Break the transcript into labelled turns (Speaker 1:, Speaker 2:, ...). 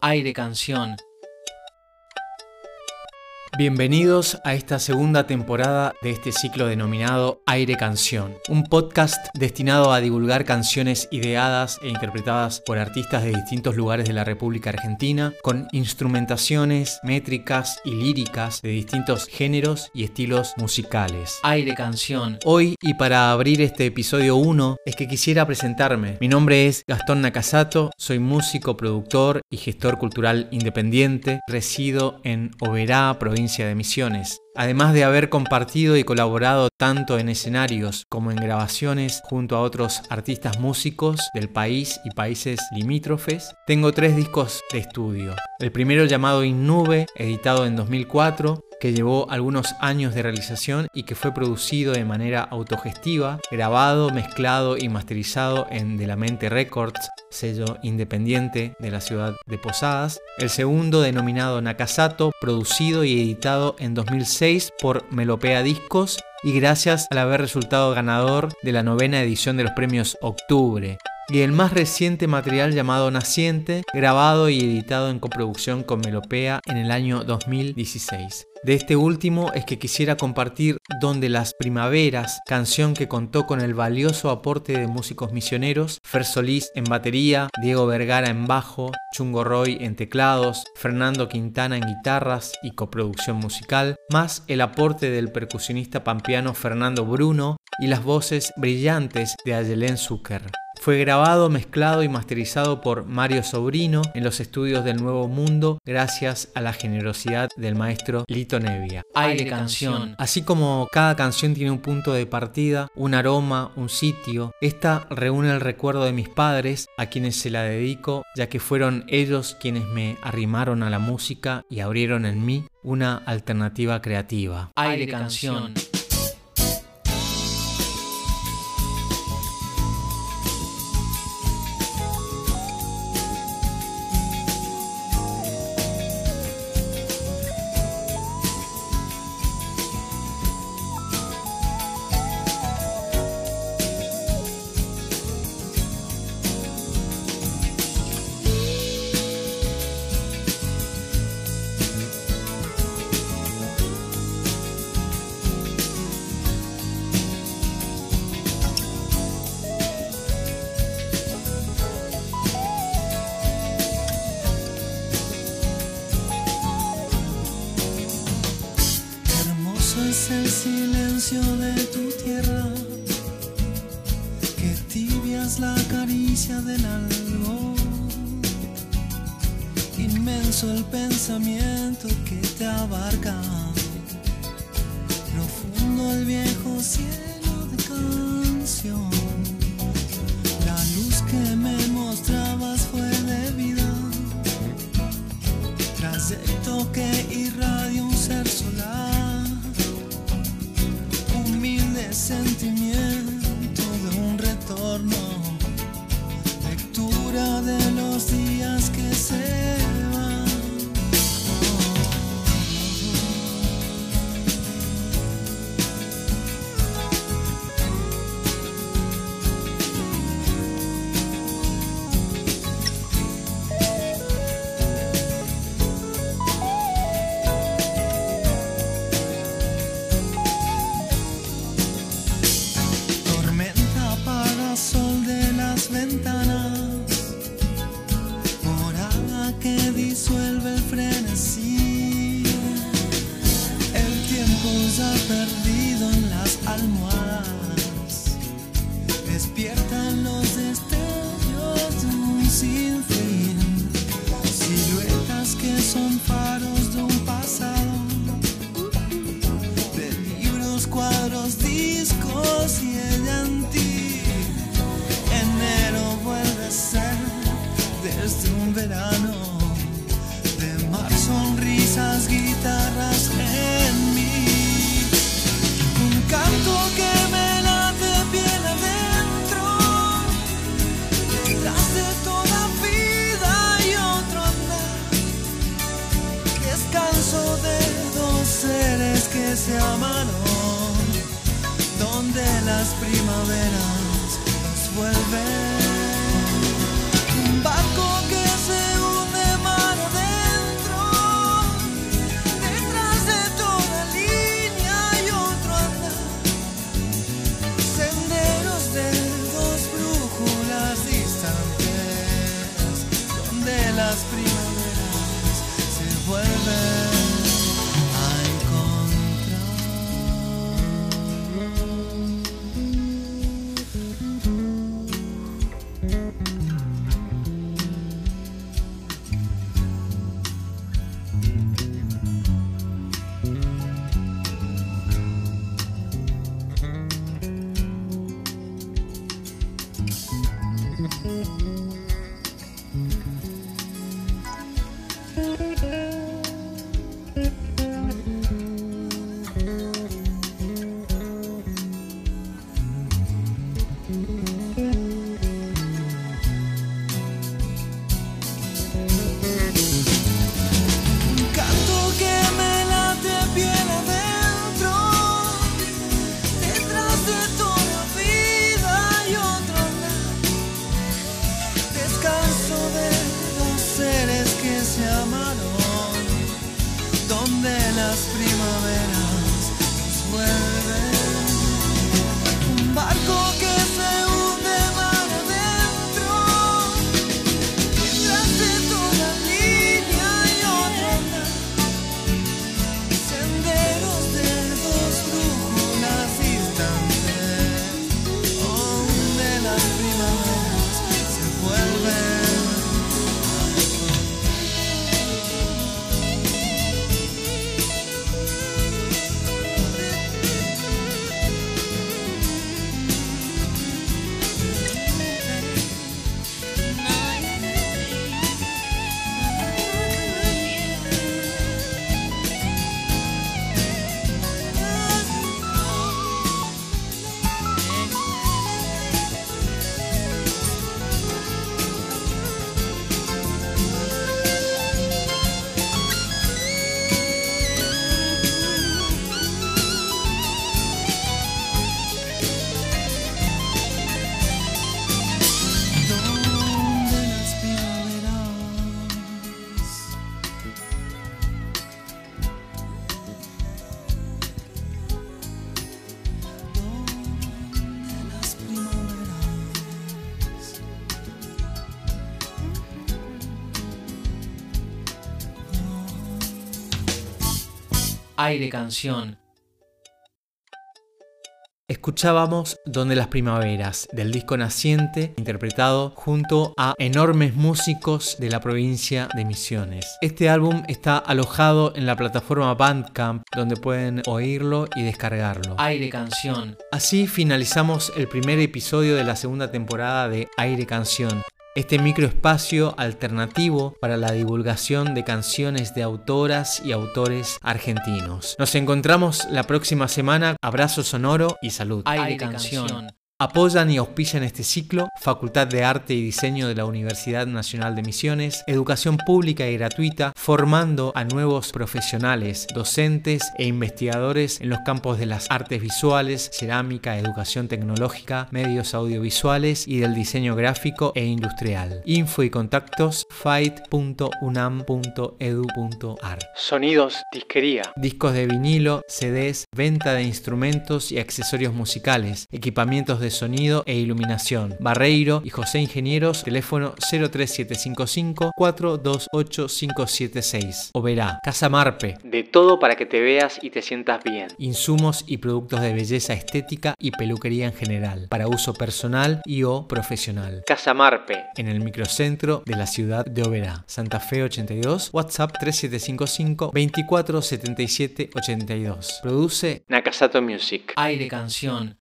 Speaker 1: Aire Canción. Bienvenidos a esta segunda temporada de este ciclo denominado Aire Canción, un podcast destinado a divulgar canciones ideadas e interpretadas por artistas de distintos lugares de la República Argentina, con instrumentaciones, métricas y líricas de distintos géneros y estilos musicales. Aire Canción. Hoy y para abrir este episodio 1 es que quisiera presentarme. Mi nombre es Gastón Nakasato, soy músico, productor y gestor cultural independiente, resido en Oberá, provincia de Misiones. Además de haber compartido y colaborado tanto en escenarios como en grabaciones junto a otros artistas músicos del país y países limítrofes, tengo tres discos de estudio. El primero llamado Innube, editado en 2004, que llevó algunos años de realización y que fue producido de manera autogestiva, grabado, mezclado y masterizado en De la Mente Records, sello independiente de la ciudad de Posadas. El segundo, denominado Nakasato, producido y editado en 2006 por Melopea Discos y gracias al haber resultado ganador de la novena edición de los premios Octubre y el más reciente material llamado Naciente, grabado y editado en coproducción con Melopea en el año 2016. De este último es que quisiera compartir Donde las Primaveras, canción que contó con el valioso aporte de músicos misioneros, Fer Solís en batería, Diego Vergara en bajo, Chungo Roy en teclados, Fernando Quintana en guitarras y coproducción musical, más el aporte del percusionista pampeano Fernando Bruno y las voces brillantes de Ayelén Zucker. Fue grabado, mezclado y masterizado por Mario Sobrino en los estudios del Nuevo Mundo gracias a la generosidad del maestro Lito Nevia. Aire canción. Así como cada canción tiene un punto de partida, un aroma, un sitio, esta reúne el recuerdo de mis padres a quienes se la dedico ya que fueron ellos quienes me arrimaron a la música y abrieron en mí una alternativa creativa. Aire canción.
Speaker 2: La caricia del algo, inmenso el pensamiento que te abarca, profundo el viejo cielo de canción, la luz que me mostrabas fue de vida, trayecto que irradia en se aman hoy, donde las primaveras nos vuelven. Un
Speaker 1: Aire Canción. Escuchábamos Donde las Primaveras, del disco Naciente, interpretado junto a enormes músicos de la provincia de Misiones. Este álbum está alojado en la plataforma Bandcamp, donde pueden oírlo y descargarlo. Aire Canción. Así finalizamos el primer episodio de la segunda temporada de Aire Canción. Este microespacio alternativo para la divulgación de canciones de autoras y autores argentinos. Nos encontramos la próxima semana. Abrazo sonoro y salud. Aire, canción. Apoyan y auspician este ciclo Facultad de Arte y Diseño de la Universidad Nacional de Misiones, educación pública y gratuita, formando a nuevos profesionales, docentes e investigadores en los campos de las artes visuales, cerámica, educación tecnológica, medios audiovisuales y del diseño gráfico e industrial. Info y contactos fight.unam.edu.ar. Sonidos, disquería, discos de vinilo, CDs, venta de instrumentos y accesorios musicales, equipamientos de sonido e iluminación. Barreiro y José Ingenieros, teléfono 03755 428576. Oberá, Casa Marpe, de todo para que te veas y te sientas bien. Insumos y productos de belleza estética y peluquería en general, para uso personal y o profesional. Casa Marpe, en el microcentro de la ciudad de Oberá. Santa Fe 82, WhatsApp 3755 2477 82. Produce Nakasato Music. Aire Canción.